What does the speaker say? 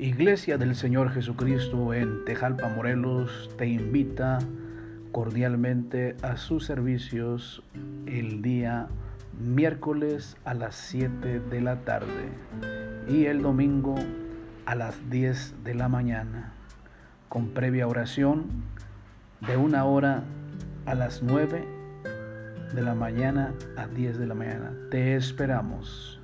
Iglesia del Señor Jesucristo en Tejalpa, Morelos, te invita cordialmente a sus servicios el día miércoles a las 7 de la tarde y el domingo a las 10 de la mañana, con previa oración de una hora a las 9 de la mañana a 10 de la mañana. Te esperamos.